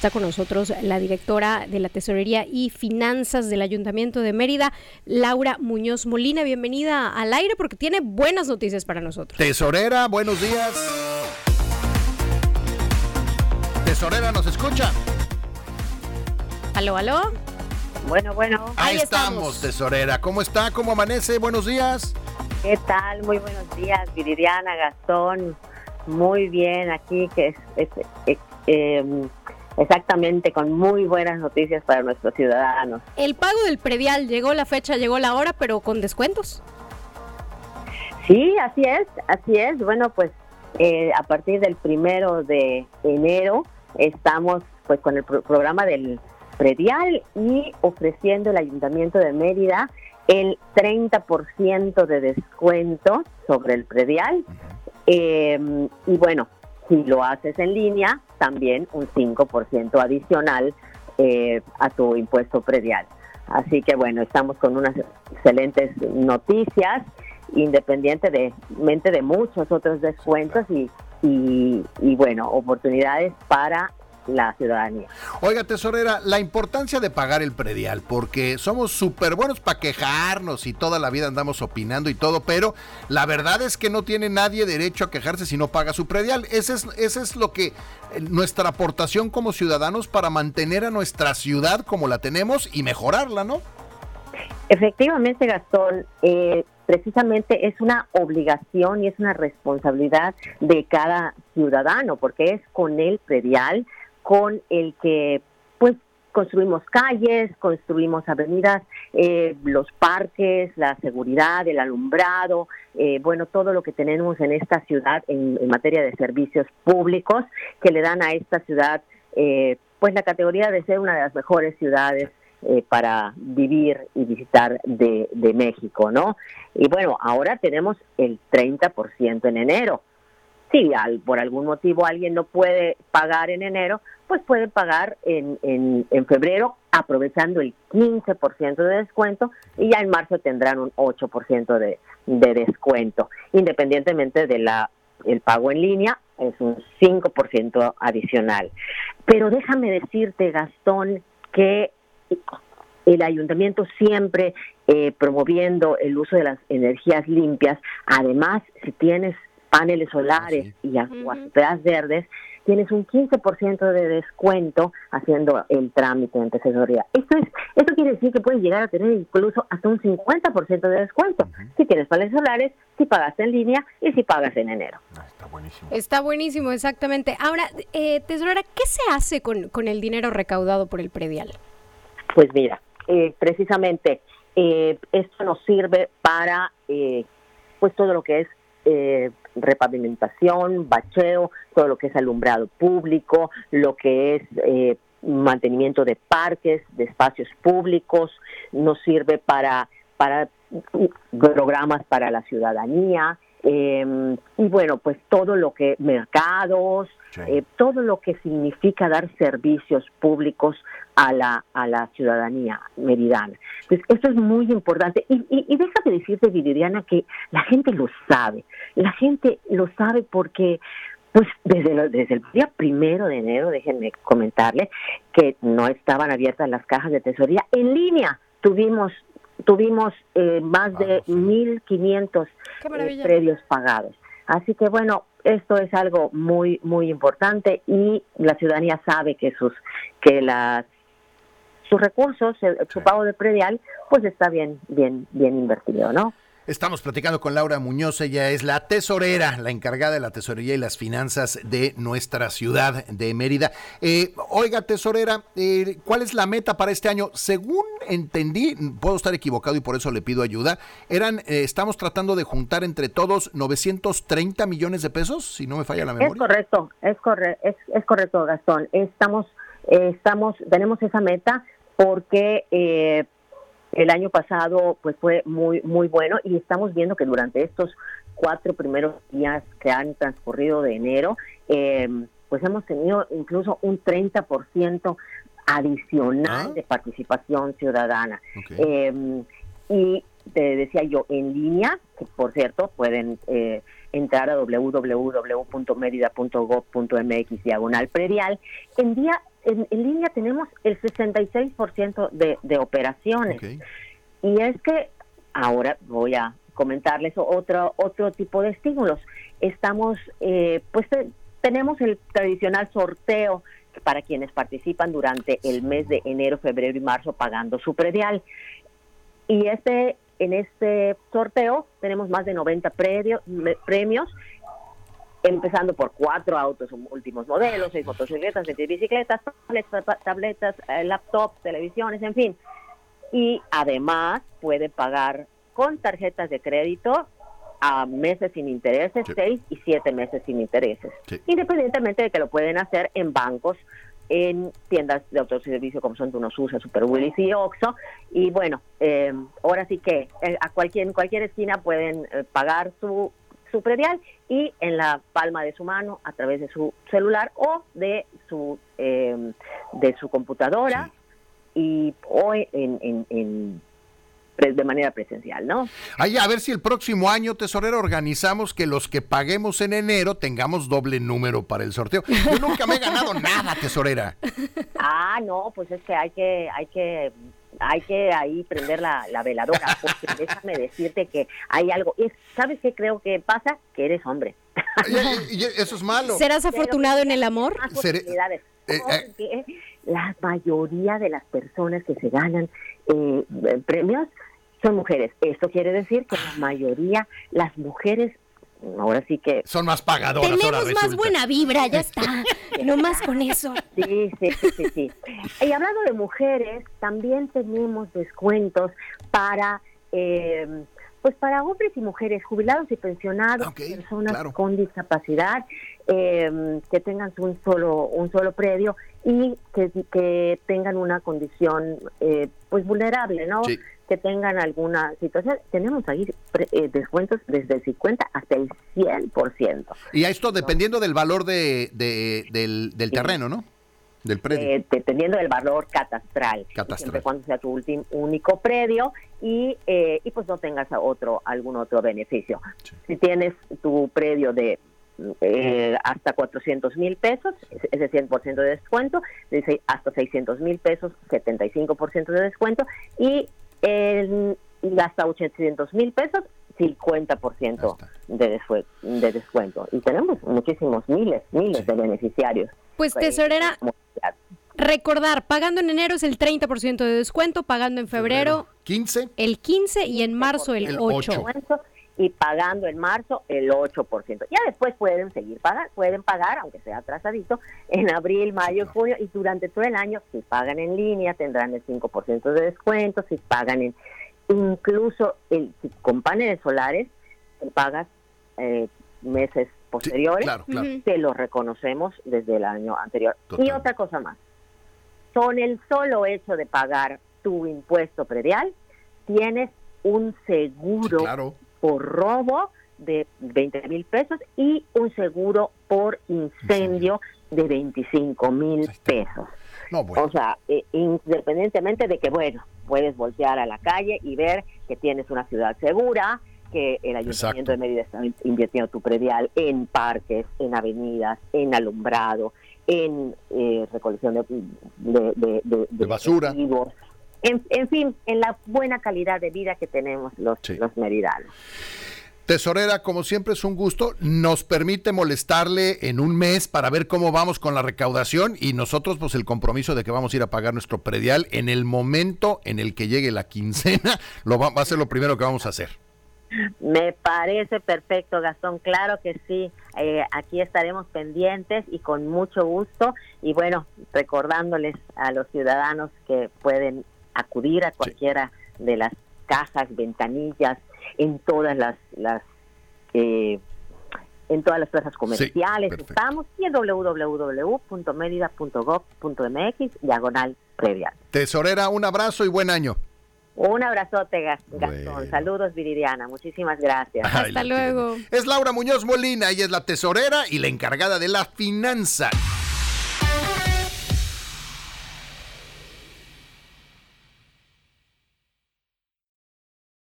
Está con nosotros la directora de la Tesorería y Finanzas del Ayuntamiento de Mérida, Laura Muñoz Molina. Bienvenida al aire porque tiene buenas noticias para nosotros. Tesorera, buenos días. Tesorera, ¿nos escucha? Aló, aló. Bueno, bueno. Ahí, estamos, tesorera. ¿Cómo está? ¿Cómo amanece? Buenos días. ¿Qué tal? Muy buenos días, Viridiana, Gastón. Muy bien, aquí que es, em, exactamente con muy buenas noticias para nuestros ciudadanos. El pago del predial llegó la fecha, llegó la hora, pero con descuentos. Sí, así es, así es. Bueno, pues eh, a partir del primero de enero estamos pues con el programa del predial y ofreciendo el Ayuntamiento de Mérida el 30% de descuento sobre el predial. Em, y bueno, si lo haces en línea, también un 5% adicional eh, a tu impuesto predial. Así que bueno, estamos con unas excelentes noticias, independientemente de muchos otros descuentos y, y bueno, oportunidades para la ciudadanía. Oiga, tesorera, la importancia de pagar el predial, porque somos súper buenos para quejarnos y toda la vida andamos opinando y todo, pero la verdad es que no tiene nadie derecho a quejarse si no paga su predial. Ese es, ese es lo que eh, nuestra aportación como ciudadanos para mantener a nuestra ciudad como la tenemos y mejorarla, ¿no? Efectivamente, Gastón, eh, precisamente es una obligación y es una responsabilidad de cada ciudadano, porque es con el predial con el que pues construimos calles, construimos avenidas, eh, los parques, la seguridad, el alumbrado, eh, bueno, todo lo que tenemos en esta ciudad en, materia de servicios públicos que le dan a esta ciudad eh, pues la categoría de ser una de las mejores ciudades para vivir y visitar de, de México, ¿no? Y bueno, ahora tenemos el 30% en enero si al, por algún motivo alguien no puede pagar en enero, pues puede pagar en, en, febrero aprovechando el 15% de descuento y ya en marzo tendrán un 8% de, de descuento, independientemente de la el pago en línea es un 5% adicional. Pero déjame decirte, Gastón, que el ayuntamiento siempre eh, promoviendo el uso de las energías limpias, además, si tienes paneles solares y aguas verdes, tienes un 15% de descuento haciendo el trámite en tesorería. Esto es, esto quiere decir que puedes llegar a tener incluso hasta un 50% de descuento si tienes paneles solares, si pagas en línea y si pagas en enero. Ah, está buenísimo. Está buenísimo, exactamente. Ahora, eh, tesorera, ¿qué se hace con, con, el dinero recaudado por el predial? Pues mira, eh, precisamente eh, esto nos sirve para eh, pues todo lo que es eh, repavimentación, bacheo, todo lo que es alumbrado público, lo que es eh, mantenimiento de parques, de espacios públicos, nos sirve para, para programas para la ciudadanía, eh, y bueno, pues todo lo que, mercados, eh, todo lo que significa dar servicios públicos a la, a la ciudadanía meridana. Pues esto es muy importante. Y, y, y déjame decirte, Viridiana, que la gente lo sabe. La gente lo sabe porque pues desde, desde el día primero de enero, déjenme comentarle, que no estaban abiertas las cajas de tesorería en línea. Tuvimos tuvimos eh, más de 1.500 eh, predios pagados. Así que bueno, esto es algo muy muy importante y la ciudadanía sabe que sus que las sus recursos, su pago de predial, pues está bien bien bien invertido, ¿no? Estamos platicando con Laura Muñoz, ella es la tesorera, la encargada de la tesorería y las finanzas de nuestra ciudad de Mérida. Eh, oiga, tesorera, eh, ¿cuál es la meta para este año? Según entendí, puedo estar equivocado y por eso le pido ayuda, eran, eh, estamos tratando de juntar entre todos 930 millones de pesos, si no me falla la memoria. Es correcto, es, es, es correcto, Gastón. Estamos, estamos, tenemos esa meta porque el año pasado pues fue muy muy bueno y estamos viendo que durante estos cuatro primeros días que han transcurrido de enero, em, pues hemos tenido incluso un 30% adicional ah. de participación ciudadana. Em, y te decía yo, en línea, que por cierto pueden eh, entrar a www.medida.gov.mx diagonal predial, en día en, línea tenemos el 66% de, de operaciones. Y es que ahora voy a comentarles otro, otro tipo de estímulos. Estamos, eh, pues tenemos el tradicional sorteo para quienes participan durante el mes de enero, febrero y marzo pagando su predial. Y este, en este sorteo tenemos más de 90 premios, empezando por cuatro autos últimos modelos, seis motocicletas, seis bicicletas, tabletas, eh, laptops, televisiones, en fin. Y además puede pagar con tarjetas de crédito a meses sin intereses, seis y siete meses sin intereses, independientemente de que lo pueden hacer en bancos, en tiendas de autoservicio como son Tunosusa, Super Willis y Oxxo. Y bueno, eh, ahora sí que eh, a cualquier, en cualquier esquina pueden eh, pagar su, su predial y en la palma de su mano a través de su celular o de su, de su computadora y hoy en, en de manera presencial, ¿no? Ahí a ver si el próximo año, tesorero, organizamos que los que paguemos en enero tengamos doble número para el sorteo. Yo nunca me he ganado nada, tesorera. Ah, no, pues es que hay que, hay que hay que ahí prender la, veladora, porque déjame decirte que hay algo. ¿Sabes qué creo que pasa? Que eres hombre. Y, eso es malo. ¿Serás afortunado en el amor? Eh, eh. la mayoría de las personas que se ganan eh, premios son mujeres. Esto quiere decir que la mayoría, las mujeres ahora sí que son más pagadoras. Tenemos más buena vibra, ya está. no más con eso. Sí, sí, sí, sí, Y hablando de mujeres, también tenemos descuentos para eh, pues para hombres y mujeres, jubilados y pensionados, personas con discapacidad, eh, que tengan un solo un solo predio y que, que tengan una condición eh, pues vulnerable, ¿no? Que tengan alguna situación. Tenemos ahí eh, descuentos desde el 50 hasta el 100%. Y a esto dependiendo del valor de, del, del terreno, ¿no? Del predio. Eh, dependiendo del valor catastral. Catastral. Siempre cuando sea tu último, único predio y, eh, y pues no tengas otro algún otro beneficio. Si tienes tu predio de eh, hasta 400 mil pesos, ese 100% de descuento, dice hasta 600 mil pesos, 75% de descuento, y, el, hasta 800 mil pesos, 50% de, de descuento. Y tenemos muchísimos, miles, miles de beneficiarios. Pues, pues tesorera, recordar, pagando en enero es el 30% de descuento, pagando en febrero, 15, el 15 y en marzo el, 8 y pagando en marzo el 8%. Ya después pueden seguir pagar, pueden pagar, aunque sea atrasadito, en abril, mayo, junio y durante todo el año, si pagan en línea, tendrán el 5% de descuento, si pagan en, incluso el, con paneles solares, pagas eh, meses posteriores, te lo reconocemos desde el año anterior. Y otra cosa más, con el solo hecho de pagar tu impuesto predial, tienes un seguro por robo de 20 mil pesos y un seguro por incendio de 25 mil pesos. O sea, eh, independientemente de que, bueno, puedes voltear a la calle y ver que tienes una ciudad segura, que el Ayuntamiento de Mérida está invirtiendo tu predial en parques, en avenidas, en alumbrado, en eh, recolección de, de, basura. En, fin, en la buena calidad de vida que tenemos los, los meridanos. Tesorera, como siempre es un gusto. Nos permite molestarle en un mes para ver cómo vamos con la recaudación y nosotros pues el compromiso de que vamos a ir a pagar nuestro predial en el momento en el que llegue la quincena, lo va, a ser lo primero que vamos a hacer. Me parece perfecto, Gastón. Claro que sí. Eh, aquí estaremos pendientes y con mucho gusto. Y bueno, recordándoles a los ciudadanos que pueden acudir a cualquiera de las cajas, ventanillas, en todas las, las eh, en todas las plazas comerciales estamos y en www.medida.gov.mx diagonal previa. Tesorera, un abrazo y buen año. Un abrazote, Gastón. Saludos, Viridiana. Muchísimas gracias. Hasta luego. Es Laura Muñoz Molina, ella es la tesorera y la encargada de la finanza.